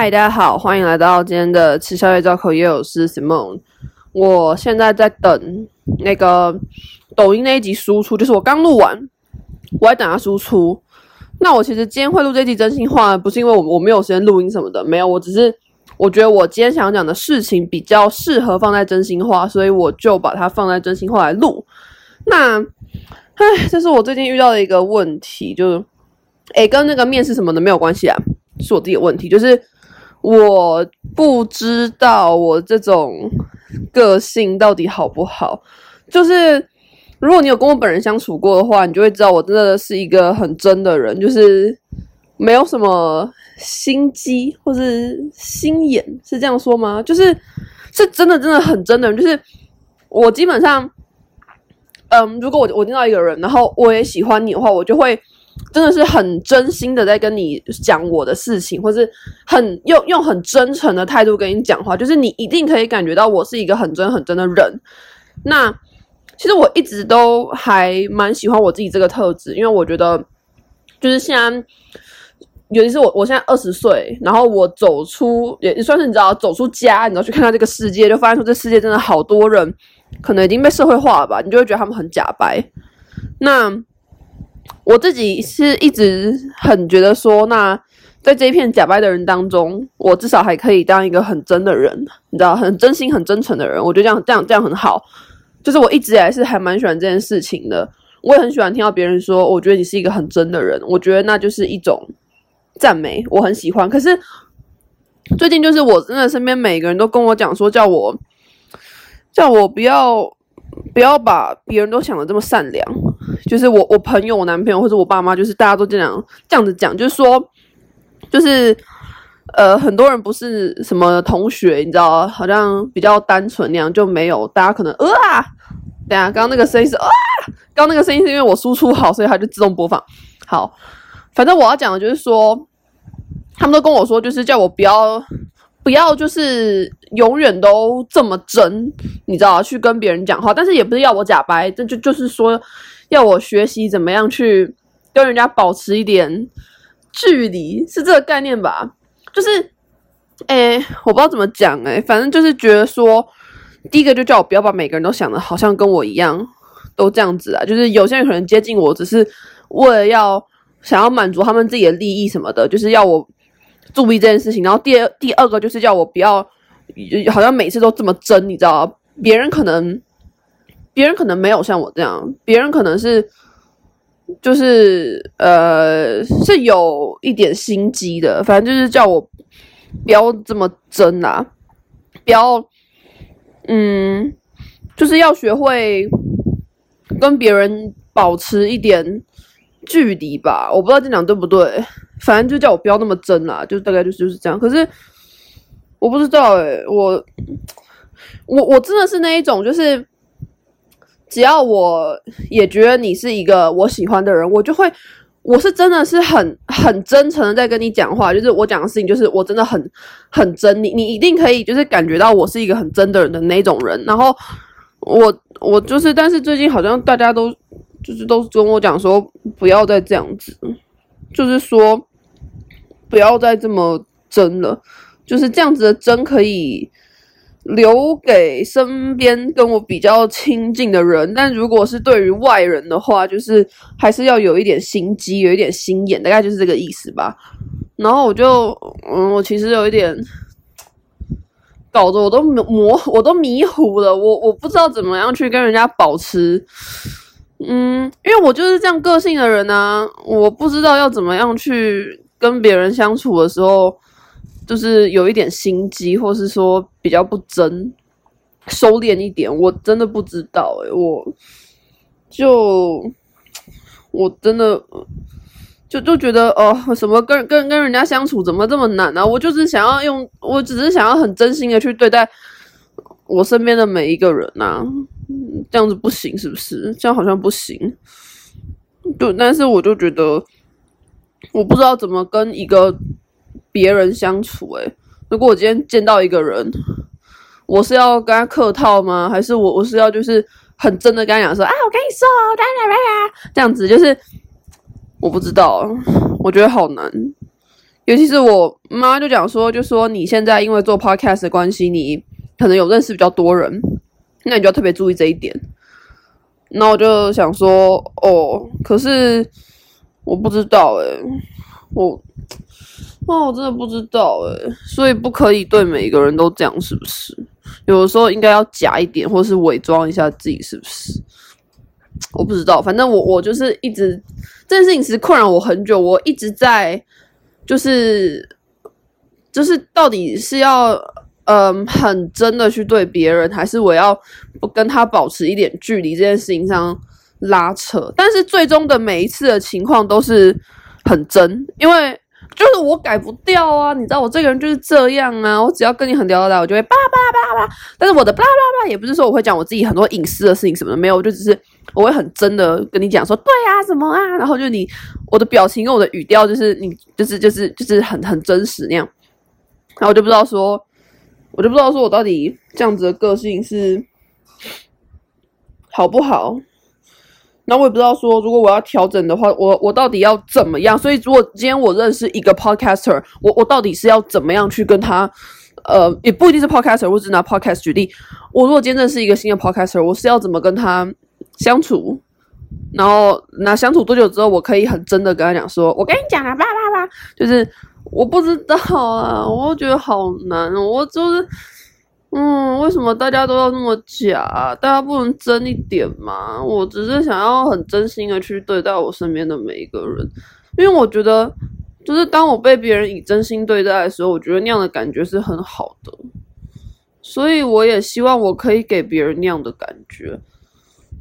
嗨，大家好，欢迎来到今天的吃宵夜造口业，我是 Simon。我现在在等那个抖音那一集输出，就是我刚录完，我在等它输出。那我其实今天会录这集真心话，不是因为我我没有时间录音什么的，没有，我只是我觉得我今天想讲的事情比较适合放在真心话，所以我就把它放在真心话来录。那，唉，这是我最近遇到的一个问题，就是，诶，跟那个面试什么的没有关系啊。是我自己的问题，就是我不知道我这种个性到底好不好。就是如果你有跟我本人相处过的话，你就会知道我真的是一个很真的人，就是没有什么心机或是心眼，是这样说吗？就是是真的，真的很真的人。就是我基本上，嗯，如果我我见到一个人，然后我也喜欢你的话，我就会。真的是很真心的在跟你讲我的事情，或是很用用很真诚的态度跟你讲话，就是你一定可以感觉到我是一个很真很真的人。那其实我一直都还蛮喜欢我自己这个特质，因为我觉得就是现在，尤其是我我现在二十岁，然后我走出也算是你知道走出家，你知道去看到这个世界，就发现说这世界真的好多人可能已经被社会化了吧，你就会觉得他们很假白。那我自己是一直很觉得说，那在这一片假掰的人当中，我至少还可以当一个很真的人，你知道，很真心、很真诚的人。我觉得这样、这样、这样很好。就是我一直还是还蛮喜欢这件事情的。我也很喜欢听到别人说，我觉得你是一个很真的人。我觉得那就是一种赞美，我很喜欢。可是最近就是我真的身边每个人都跟我讲说，叫我叫我不要不要把别人都想得这么善良。就是我，我朋友，我男朋友或者我爸妈，就是大家都这样这样子讲，就是说，就是呃，很多人不是什么同学，你知道，好像比较单纯那样，就没有大家可能呃啊，等下刚刚那个声音是啊，刚刚那个声音是因为我输出好，所以它就自动播放。好，反正我要讲的就是说，他们都跟我说，就是叫我不要不要，就是永远都这么真，你知道，去跟别人讲话，但是也不是要我假掰，这就就是说。要我学习怎么样去跟人家保持一点距离，是这个概念吧？就是，哎，我不知道怎么讲，哎，反正就是觉得说，第一个就叫我不要把每个人都想的好像跟我一样，都这样子啊。就是有些人可能接近我，只是为了要想要满足他们自己的利益什么的，就是要我注意这件事情。然后第二第二个就是叫我不要，好像每次都这么真，你知道，别人可能。别人可能没有像我这样，别人可能是，就是呃，是有一点心机的。反正就是叫我不要这么真啊，不要，嗯，就是要学会跟别人保持一点距离吧。我不知道这样讲对不对，反正就叫我不要那么真啦，就大概就是就是这样。可是我不知道诶、我我我真的是那一种，就是。只要我也觉得你是一个我喜欢的人，我就会，我是真的是很很真诚的在跟你讲话，就是我讲的事情，就是我真的很很真，你你一定可以就是感觉到我是一个很真的人的那种人。然后我我就是，但是最近好像大家都就是都跟我讲说，不要再这样子，就是说不要再这么真了，就是这样子的真可以。留给身边跟我比较亲近的人，但如果是对于外人的话，就是还是要有一点心机，有一点心眼，大概就是这个意思吧。然后我就，嗯，我其实有一点搞得我都模，我都迷糊了，我我不知道怎么样去跟人家保持，嗯，因为我就是这样个性的人啊，我不知道要怎么样去跟别人相处的时候。就是有一点心机，或是说比较不真，收敛一点，我真的不知道诶、我就我真的就就觉得哦，什么跟跟跟人家相处怎么这么难呢、啊？我就是想要用，我只是想要很真心的去对待我身边的每一个人呐、这样子不行是不是？这样好像不行，对，但是我就觉得我不知道怎么跟一个。别人相处，诶，如果我今天见到一个人，我是要跟他客套吗？还是我我是要就是很真的跟他讲说啊，我跟你说，来来来来，这样子就是我不知道，我觉得好难。尤其是我妈就讲说，就说你现在因为做 podcast 的关系，你可能有认识比较多人，那你就要特别注意这一点。那我就想说，哦，可是我不知道诶、我，哦，我真的不知道诶、所以不可以对每一个人都这样，是不是？有的时候应该要假一点，或是伪装一下自己，是不是？我不知道，反正我我就是一直这件事情其实困扰我很久，我一直在就是就是到底是要嗯很真的去对别人，还是我要不跟他保持一点距离这件事情上拉扯，但是最终的每一次的情况都是很真，因为。就是我改不掉啊，你知道我这个人就是这样啊，我只要跟你很聊得来，我就会巴拉巴拉巴拉巴拉。但是我的巴拉巴拉也不是说我会讲我自己很多隐私的事情什么的，没有，就只是我会很真的跟你讲说，对啊，什么啊，然后就你我的表情跟我的语调就是你就是就是就是很很真实那样，然后我就不知道说，我就不知道说我到底这样子的个性是好不好。那我也不知道说，如果我要调整的话，我我到底要怎么样？所以，如果今天我认识一个 podcaster，我我到底是要怎么样去跟他？呃，也不一定是 podcaster，我只拿 podcast 举例。我如果今天认识一个新的 podcaster，我是要怎么跟他相处？然后，那相处多久之后，我可以很真的跟他讲说，我跟你讲啊，叭叭叭，就是我不知道啊，我觉得好难，我就是。嗯，为什么大家都要那么假？大家不能真一点吗？我只是想要很真心的去对待我身边的每一个人，因为我觉得，就是当我被别人以真心对待的时候，我觉得那样的感觉是很好的。所以我也希望我可以给别人那样的感觉，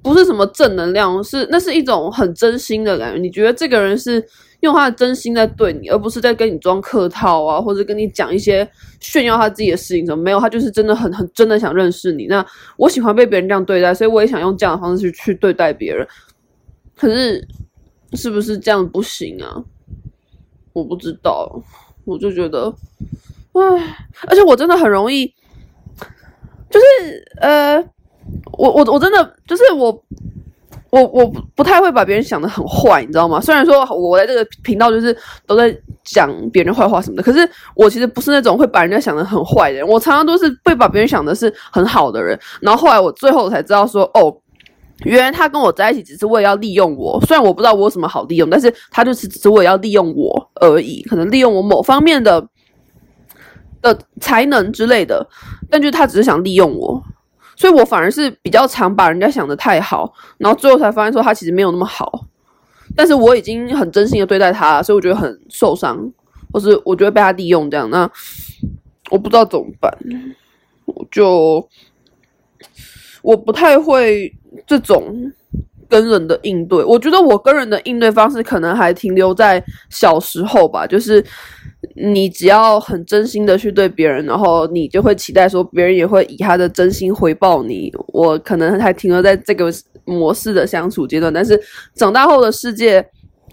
不是什么正能量，是那是一种很真心的感觉。你觉得这个人是？用他的真心在对你，而不是在跟你装客套啊，或者跟你讲一些炫耀他自己的事情什么没有，他就是真的很很真的想认识你。那我喜欢被别人这样对待，所以我也想用这样的方式去去对待别人。可是是不是这样不行啊？我不知道，我就觉得，唉，而且我真的很容易，就是呃，我我我真的就是我。我我不太会把别人想的很坏，你知道吗？虽然说我在这个频道就是都在讲别人坏话什么的，可是我其实不是那种会把人家想的很坏的人。我常常都是会把别人想的是很好的人。然后后来我最后才知道说，哦，原来他跟我在一起只是为了要利用我。虽然我不知道我有什么好利用，但是他就是只是为了要利用我而已，可能利用我某方面的的才能之类的，但就是他只是想利用我。所以我反而是比较常把人家想得太好，然后最后才发现说他其实没有那么好，但是我已经很真心的对待他，所以我觉得很受伤，或是我觉得被他利用这样，那我不知道怎么办，我就我不太会这种跟人的应对，我觉得我跟人的应对方式可能还停留在小时候吧，就是。你只要很真心的去对别人，然后你就会期待说别人也会以他的真心回报你。我可能还停留在这个模式的相处阶段，但是长大后的世界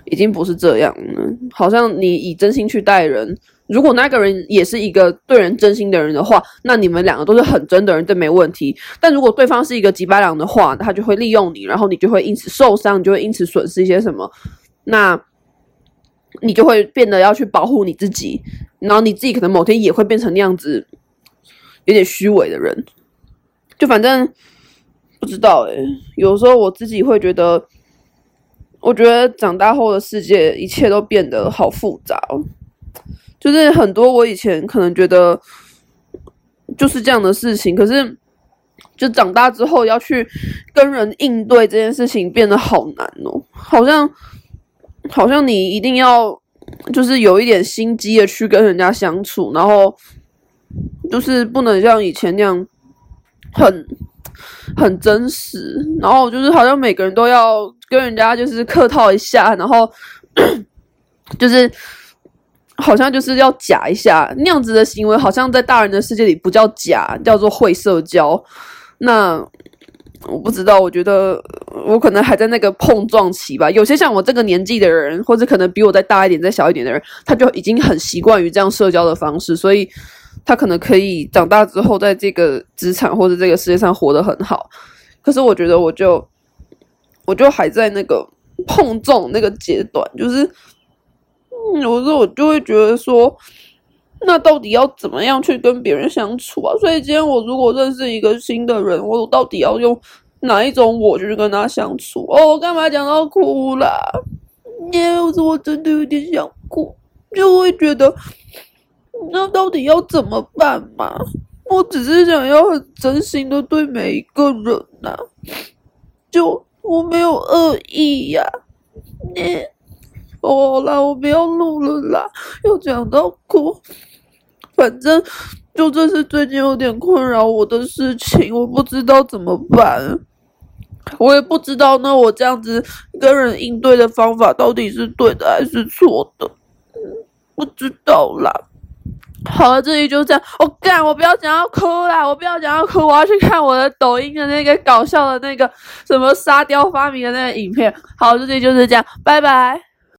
已经不是这样了。好像你以真心去待人，如果那个人也是一个对人真心的人的话，那你们两个都是很真的人，这没问题。但如果对方是一个几百两的话，他就会利用你，然后你就会因此受伤，你就会因此损失一些什么。那。你就会变得要去保护你自己，然后你自己可能某天也会变成那样子，有点虚伪的人。就反正不知道诶，有时候我自己会觉得，我觉得长大后的世界一切都变得好复杂。就是很多我以前可能觉得就是这样的事情，可是就长大之后要去跟人应对这件事情变得好难哦，好像。好像你一定要就是有一点心机的去跟人家相处，然后就是不能像以前那样很很真实，然后就是好像每个人都要跟人家就是客套一下，然后 就是好像就是要假一下那样子的行为，好像在大人的世界里不叫假，叫做会社交。那。我不知道，我觉得我可能还在那个碰撞期吧。有些像我这个年纪的人，或者可能比我再大一点、再小一点的人，他就已经很习惯于这样社交的方式，所以他可能可以长大之后在这个职场或者这个世界上活得很好。可是我觉得，我就我就还在那个碰撞那个阶段，就是，有时候我就会觉得说，那到底要怎么样去跟别人相处啊？所以今天我如果认识一个新的人，我到底要用哪一种我就是跟他相处？哦，我干嘛讲到哭啦？因为我真的有点想哭，就会觉得，那到底要怎么办嘛？我只是想要很真心的对每一个人呐、就我没有恶意呀、啊。你，好啦，我不要录了啦，又讲到哭。反正就这是最近有点困扰我的事情，我不知道怎么办。我也不知道，那我这样子跟人应对的方法到底是对的还是错的？不知道啦。好了，这里就这样。我、哦、干，我不要讲要哭啦！我不要讲要哭，我要去看我的抖音的那个搞笑的那个什么沙雕发明的那个影片。好，这里就是这样，拜拜。